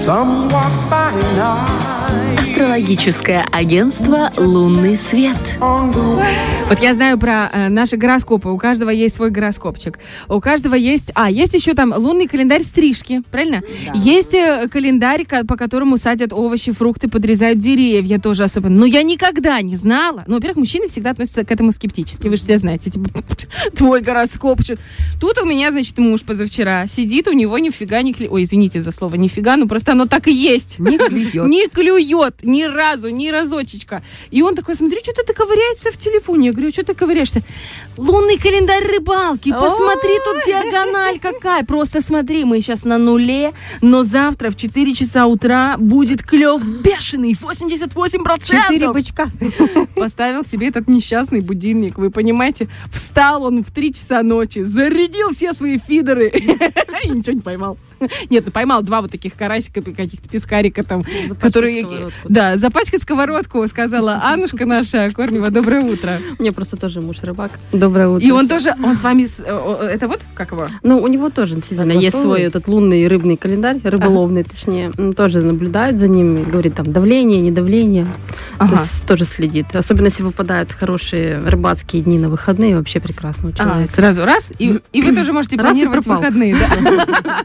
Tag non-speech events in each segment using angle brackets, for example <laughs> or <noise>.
Some walk by now. Астрологическое агентство «Лунный свет». Вот я знаю про э, наши гороскопы. У каждого есть свой гороскопчик. У каждого есть... А, есть еще там лунный календарь стрижки, правильно? Да. Есть э, календарь, по которому садят овощи, фрукты, подрезают деревья тоже особенно. Но я никогда не знала. Ну, во-первых, мужчины всегда относятся к этому скептически. Вы же все знаете. Типа, <laughs> твой гороскопчик. Тут у меня, значит, муж позавчера сидит, у него нифига не клюет. Ой, извините за слово нифига, ну просто оно так и есть. Не клюет. <laughs> Не клюет ни разу, ни разочечка. И он такой, смотри, что ты ковыряешься в телефоне. Я говорю, что ты ковыряешься? Лунный календарь рыбалки. Посмотри, тут диагональ какая. Просто смотри, мы сейчас на нуле, но завтра в 4 часа утра будет клев бешеный, 88%. Четыре бычка. <laughs> Поставил себе этот несчастный будильник, вы понимаете? Встал он в 3 часа ночи, зарядил все свои фидеры <laughs> и ничего не поймал. <laughs> Нет, ну поймал два вот таких карасика, каких-то пескарика там, которые... сковородку. Да, запачкать сковородку, сказала Аннушка наша Корнева. Доброе утро. <laughs> У меня просто тоже муж рыбак. Доброе утро. И он тоже, он с вами, э, это вот, как его? Ну, у него тоже действительно есть свой этот лунный рыбный календарь, рыболовный, точнее. Тоже наблюдает за ним говорит там давление, недавление. Ага. То есть тоже следит. Особенно если выпадают хорошие рыбацкие дни на выходные, вообще прекрасно у А, человека. сразу раз, и, и вы тоже можете планировать выходные, да? <laughs>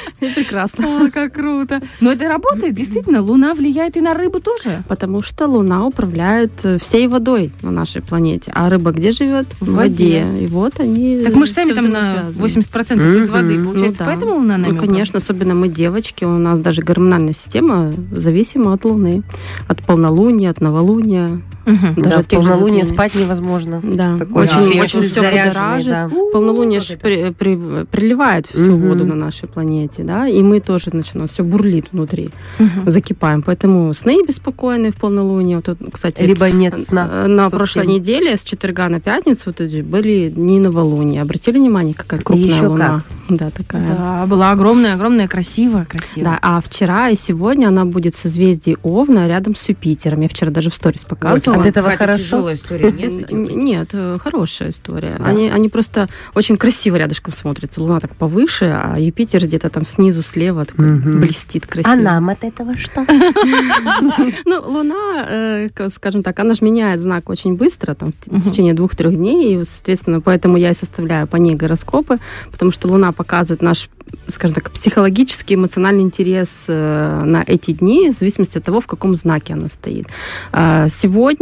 <laughs> Прекрасно. О, как круто. Но это работает, действительно, Луна влияет и на рыбу тоже. Потому что Луна управляет э, всей водой на нашей планете. А рыба где живет? В, В воде. воде. И вот они Так мы же сами там на взаимосвязаны. 80% из воды, получается, Ну да. поэтому Луна нами Ну, конечно, особенно мы девочки, у нас даже гормональная система зависима от Луны, от полнолуния, от новолуния, Мгм. даже Да, в же полнолуние спать невозможно. Да, Такой очень, эффект очень все будоражит. да. Полнолуние как ж это? при- при- приливает всю Мгм. воду на нашей планете, да, и мы тоже начинаем, все бурлит внутри, Мгм. закипаем. Поэтому сны беспокойные в полнолуние. Вот, кстати, Либо нет сна. э, на совсем. прошлой неделе с четверга на пятницу вот были дни новолуния. Обратили внимание, какая крупная еще луна? Да, такая. Да, была огромная, огромная, красивая, красивая. Да, а вчера и сегодня она будет в созвездии Овна рядом с Юпитером. Я вчера даже в сторис показывала. От этого хорошо. тяжелая история, нет? Нет, э, хорошая история. Да. Они, они просто очень красиво рядышком смотрятся. Луна так повыше, а Юпитер где-то там снизу, слева такой блестит красиво. А нам от этого что? <laughs> Ну, Луна, э, скажем так, она же меняет знак очень быстро, там, в течение двух-трех дней, и, соответственно, поэтому я и составляю по ней гороскопы, потому что Луна показывает наш, скажем так, психологический, эмоциональный интерес э, на эти дни, в зависимости от того, в каком знаке она стоит. А,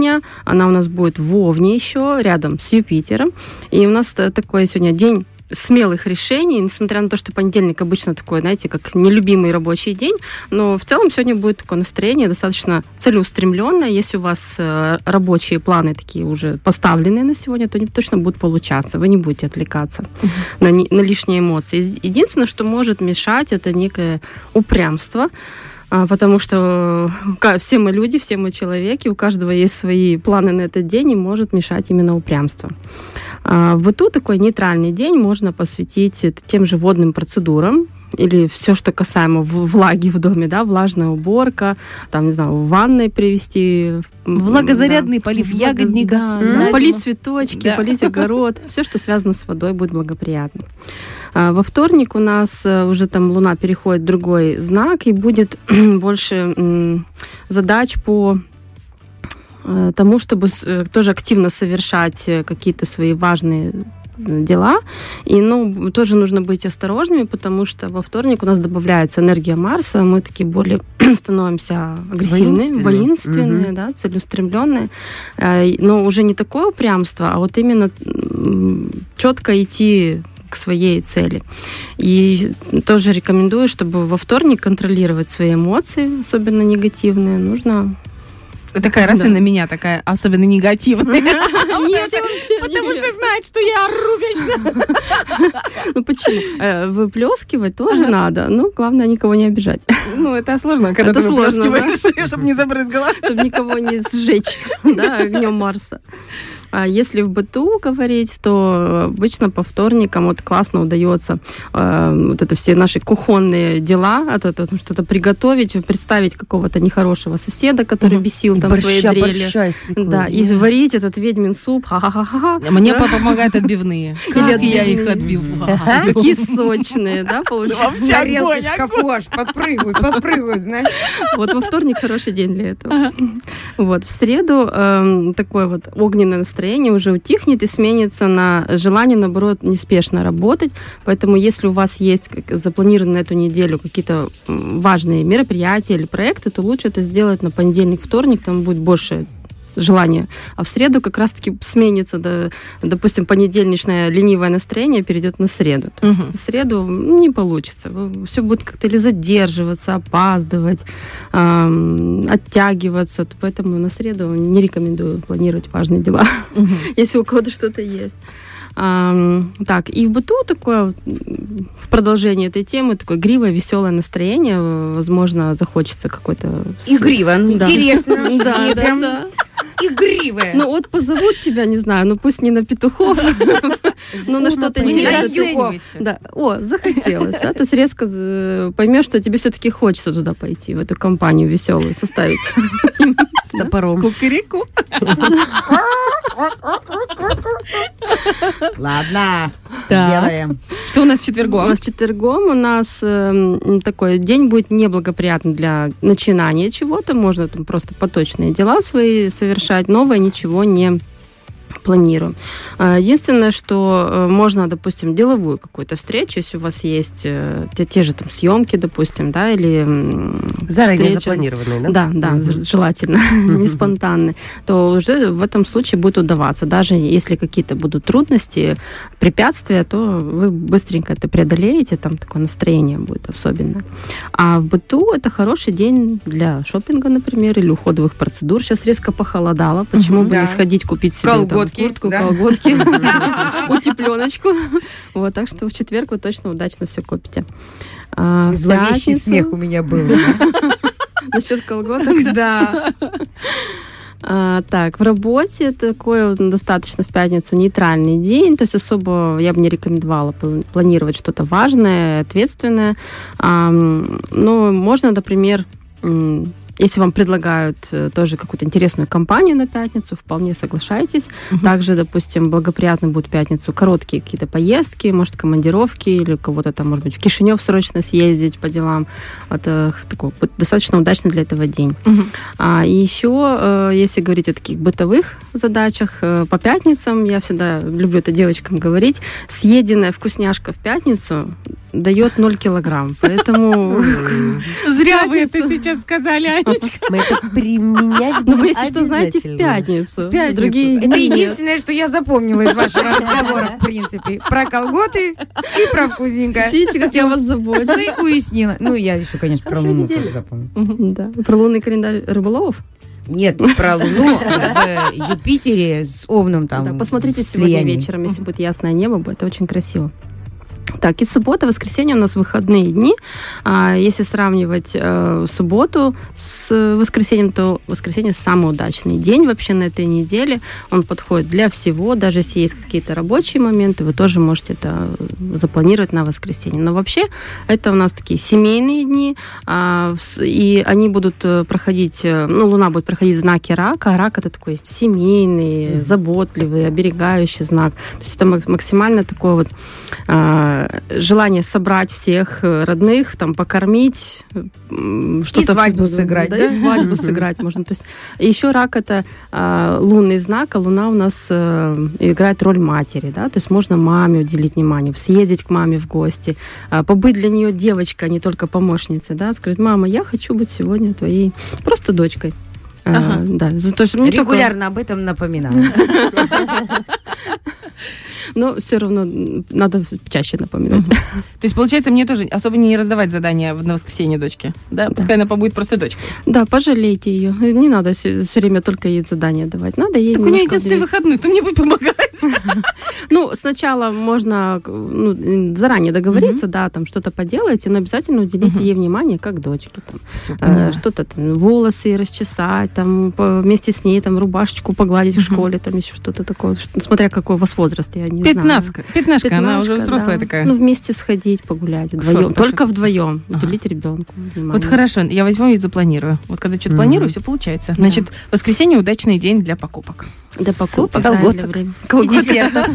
Сегодня она у нас будет в Овне еще, рядом с Юпитером, и у нас э, такой сегодня день смелых решений, несмотря на то, что понедельник обычно такой, знаете, как нелюбимый рабочий день, но в целом сегодня будет такое настроение достаточно целеустремленное. Если у вас э, рабочие планы такие уже поставленные на сегодня, то они точно будут получаться. Вы не будете отвлекаться на, на лишние эмоции. Еди- Единственное, что может мешать, это некое упрямство. А, Потому что ка- все мы люди, все мы человеки, у каждого есть свои планы на этот день, и может мешать именно упрямство. А, В быту такой нейтральный день можно посвятить э, тем же водным процедурам, или все, что касаемо влаги в доме, да, влажная уборка, там, не знаю, в ванной привести. Влагозарядный да. полив Влага- ягодника Да, да, полить цветочки, Да. полить огород. <laughs> Все, что связано с водой, будет благоприятно. А, Во вторник у нас э, уже там Луна переходит в другой знак, и будет <clears throat> больше задач по э, тому, чтобы э, тоже активно совершать какие-то свои важные дела. И, ну, тоже нужно быть осторожными, потому что во вторник у нас добавляется энергия Марса, мы такие более <clears throat> становимся агрессивные, Воинственные. воинственные, Мгм. да, целеустремленные. Э, Но уже не такое упрямство, а вот именно четко идти к своей цели. И тоже рекомендую, чтобы во вторник контролировать свои эмоции, особенно негативные. Нужно... Такая раз Да. и на меня такая, особенно негативная. <laughs> Нет, я вообще Потому что знает, что я ору вечно. <laughs> Ну почему? Э, Выплескивать тоже надо. Ну, главное, никого не обижать, Ну, это сложно, когда ты выплескиваешь, <laughs> чтобы не забрызгала. чтобы никого не сжечь да, огнем Марса. А если в быту говорить, то обычно по вторникам вот классно удается э, вот это все наши кухонные дела, это, это что-то приготовить, представить какого-то нехорошего соседа, который бесил там своей борща, дрели. борща. Да, и варить этот ведьмин суп, ха-ха-ха-ха. Мне Да. папа помогает отбивные. <laughs> Как я их отбиваю. Какие <laughs> сочные, да, получается? В шкафу аж подпрыгивают, подпрыгивают, знаешь. Вот во вторник хороший день для этого. Вот в среду эм, такое вот огненное настроение уже утихнет и сменится на желание, наоборот, неспешно работать. Поэтому если у вас есть как- запланированы на эту неделю какие-то важные мероприятия или проекты, то лучше это сделать на понедельник, вторник, там будет больше желание. А в среду как раз-таки сменится, да, допустим, понедельничное ленивое настроение перейдет на среду. То есть Мгм. в среду не получится. Все будет как-то или задерживаться, опаздывать, ам, оттягиваться. Поэтому на среду не рекомендую планировать важные дела, <laughs> если у кого-то что-то есть. Ам, так, и в быту такое, в продолжении этой темы, такое игривое, веселое настроение. Возможно, захочется какой-то... Игриво, Да. интересно. <laughs> Да, да, да. Игривое. Ну вот позовут тебя, не знаю, ну пусть не на петухов, <laughs> но на что-то Вы не интересное. Да, о, захотелось, да, то есть резко э, поймешь, что тебе все-таки хочется туда пойти, в эту компанию веселую составить. С топором. Кукареку. Ладно, Так. сделаем. Что у нас У четвергом? нас четвергом у нас эм, такой день будет неблагоприятный для начинания чего-то. Можно там просто поточные дела свои совершать, новое ничего не планирую. А, Единственное, что э, можно, допустим, деловую какую-то встречу, если у вас есть э, те, те же там съемки, допустим, да, или Заранее встреча. запланированные, да? Да, да, з- желательно, <laughs> не спонтанные, то уже в этом случае будет удаваться. Даже если какие-то будут трудности, препятствия, то вы быстренько это преодолеете, там такое настроение будет особенное. А в быту это хороший день для шопинга, например, или уходовых процедур. Сейчас резко похолодало, почему бы Да. не сходить купить себе там Колготки, куртку, да. колготки, <laughs> утепленочку. Вот, так что в четверг вы точно удачно все купите. А Зловещий смех у меня был. <laughs> Насчет колготок. <laughs> Да. А, так, в работе такой достаточно в пятницу нейтральный день, то есть особо я бы не рекомендовала пл- планировать что-то важное, ответственное. Ам, но можно, например, если вам предлагают э, тоже какую-то интересную компанию на пятницу, вполне соглашайтесь. Также, допустим, благоприятно будут в пятницу короткие какие-то поездки, может, командировки, или кого-то там, может быть, в Кишинев срочно съездить по делам. Это такой достаточно удачный для этого день. А, и еще, э, если говорить о таких бытовых задачах, э, по пятницам, я всегда люблю это девочкам говорить, съеденная вкусняшка в пятницу дает 0 килограмм. Поэтому... <laughs> Зря вы это сейчас сказали, Анечка. Мы это применять Ну, будем вы, если что, знаете, в пятницу. В пятницу. Другие Это единственное, что я запомнила из вашего <laughs> разговора, в принципе. Про колготы и про вкусненькое. Видите, как я вас забочусь. Ну и уяснила. Ну, я еще, конечно, про Луну тоже запомнила. Да. Про лунный календарь рыболовов? Нет, про Луну в Юпитере с Овном там. Да, посмотрите сегодня вечером, если будет ясное небо, будет очень красиво. Так, и суббота, воскресенье у нас выходные дни. А, если сравнивать э, субботу с воскресеньем, то воскресенье самый удачный день вообще на этой неделе. Он подходит для всего, даже если есть какие-то рабочие моменты, вы тоже можете это запланировать на воскресенье. Но вообще это у нас такие семейные дни, в- и они будут э, проходить, э, ну, Луна будет проходить знаки рака, а рак это такой семейный, заботливый, оберегающий знак. То есть это мак- максимально такое вот а, желание собрать всех э, родных, там, покормить, что-то... свадьбу сыграть, да? да? и свадьбу <laughs> сыграть можно. То есть еще рак это а, лунный знак, а луна у нас э, играет роль матери, да, то есть можно маме уделить внимание, съездить к маме в гости, а, побыть для нее девочкой, а не только помощницей, да, сказать, мама, я хочу быть сегодня твоей просто дочкой. А, Ага. да, то есть не только- Регулярно об этом напоминаю. <laughs> Но все равно надо чаще напоминать. То есть, получается, мне тоже особо не раздавать задания в- на воскресенье дочке. Да? Пускай она побудет просто дочкой. Да, пожалейте ее. Не надо все время только ей задания давать. Надо ей Так у нее единственный уделить. выходной, то мне будет помогать. <laughs> Ну, сначала можно ну, заранее договориться, да, там что-то поделаете, но обязательно уделите ей внимание как дочке. Там, э, что-то там, волосы расчесать, там, вместе с ней там рубашечку погладить в школе, там еще что-то такое. Смотря какой у вас возраст, я не знаю. Пятнашка. Пятнашка, она уже взрослая да. такая. Ну, вместе сходить, погулять Шо- вдвоем. Только вдвоем. Ага. Уделить ребенку внимание. Вот хорошо, я возьму и запланирую. Вот когда что-то планирую, все получается. Значит, воскресенье удачный день для покупок. Для покупок, да, Колготок. для. И десертов.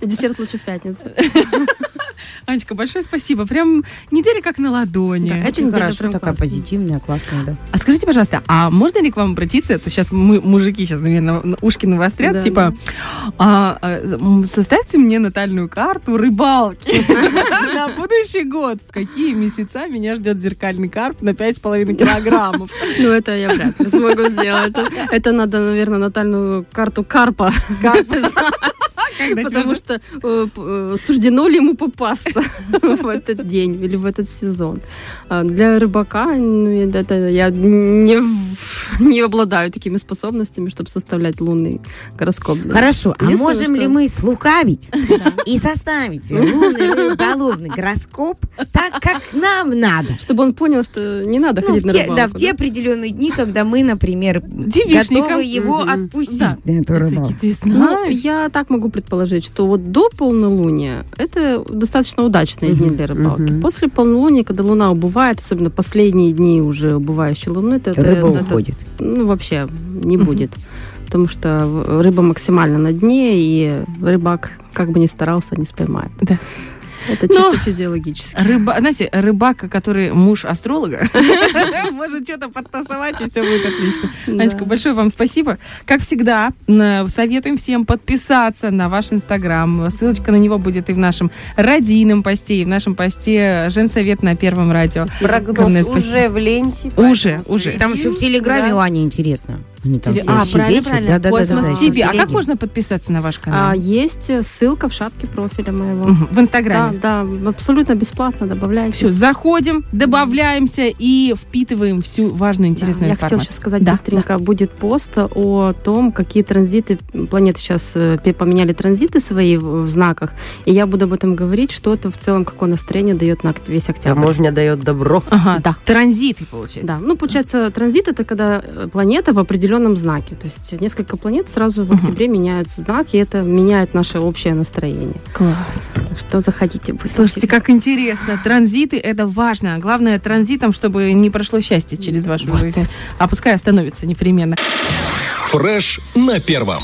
<laughs> Десерт лучше в пятницу. <laughs> Анечка, большое спасибо. Прям неделя как на ладони. Да, это Очень хорошо, такая классная. позитивная, классная, да. А скажите, пожалуйста, а можно ли к вам обратиться? Это сейчас мы, мужики, сейчас, наверное, на- ушки навострят, Да, типа, а, а, м, составьте мне натальную карту рыбалки <laughs> на будущий год. В какие месяца меня ждет зеркальный карп на 5,5 килограммов? Ну, это я вряд ли смогу сделать. Это, надо, наверное, натальную карту карпа. <laughs> Потому что э, э, суждено ли ему попасться в этот день или в этот сезон. А Для рыбака ну, это я не, не обладаю такими способностями, чтобы составлять лунный гороскоп. Хорошо, а можем ли мы слукавить <laughs> и составить лунный рыболовный гороскоп так, как нам надо? Чтобы он понял, что не надо Ну, ходить на рыбалку. да, в те определенные дни, когда мы, например, готовы его отпустить Да. на эту рыбалку. Ну, я так могу предположить, что вот до полнолуния это достаточно удачные дни для рыбалки. мгм. После полнолуния, когда луна убывает, особенно последние дни уже убывающей луны, это, это- Рыба это- уходит. ну, вообще не Мгм. будет. Потому что рыба максимально на дне, и рыбак, как бы ни старался, не споймает. Да. Это Но- чисто физиологически. Рыба, знаете, рыбака, который муж астролога, <laughs> может что-то подтасовать, и все будет отлично. Анечка, большое вам спасибо. Как всегда, советуем всем подписаться на ваш инстаграм. Ссылочка на него будет и в нашем радийном посте, и в нашем посте Женсовет на Первом радио. Прогноз спасибо. уже в ленте. Уже, уже. Там еще в Телеграме у Ани интересно. Они там Теле- А, правильно, правильно. Да-да-да-да, Космос еще в TV. А как можно подписаться на ваш А, канал? есть ссылка в шапке профиля моего. В Да, инстаграме. да, абсолютно бесплатно добавляйте. Все, заходим, добавляемся и впитываем всю важную, интересную я хотела информацию. сейчас сказать Да, быстренько. Будет пост о том, какие транзиты, планеты сейчас э, поменяли транзиты свои в, знаках, и я буду об этом говорить, что это в целом, какое настроение дает на весь октябрь. Таможня дает добро. Ага, Да. Транзиты, получается. Да, ну, получается, транзит это когда э, планета в определенном знаке. То есть несколько планет сразу в октябре меняют знак, и это меняет наше общее настроение. Класс. Так что заходите. будет Слушайте, интересно. как интересно. Транзиты – это важно. Главное, транзитом, чтобы не прошло счастье через вашу жизнь. А пускай остановится непременно. Фреш на первом.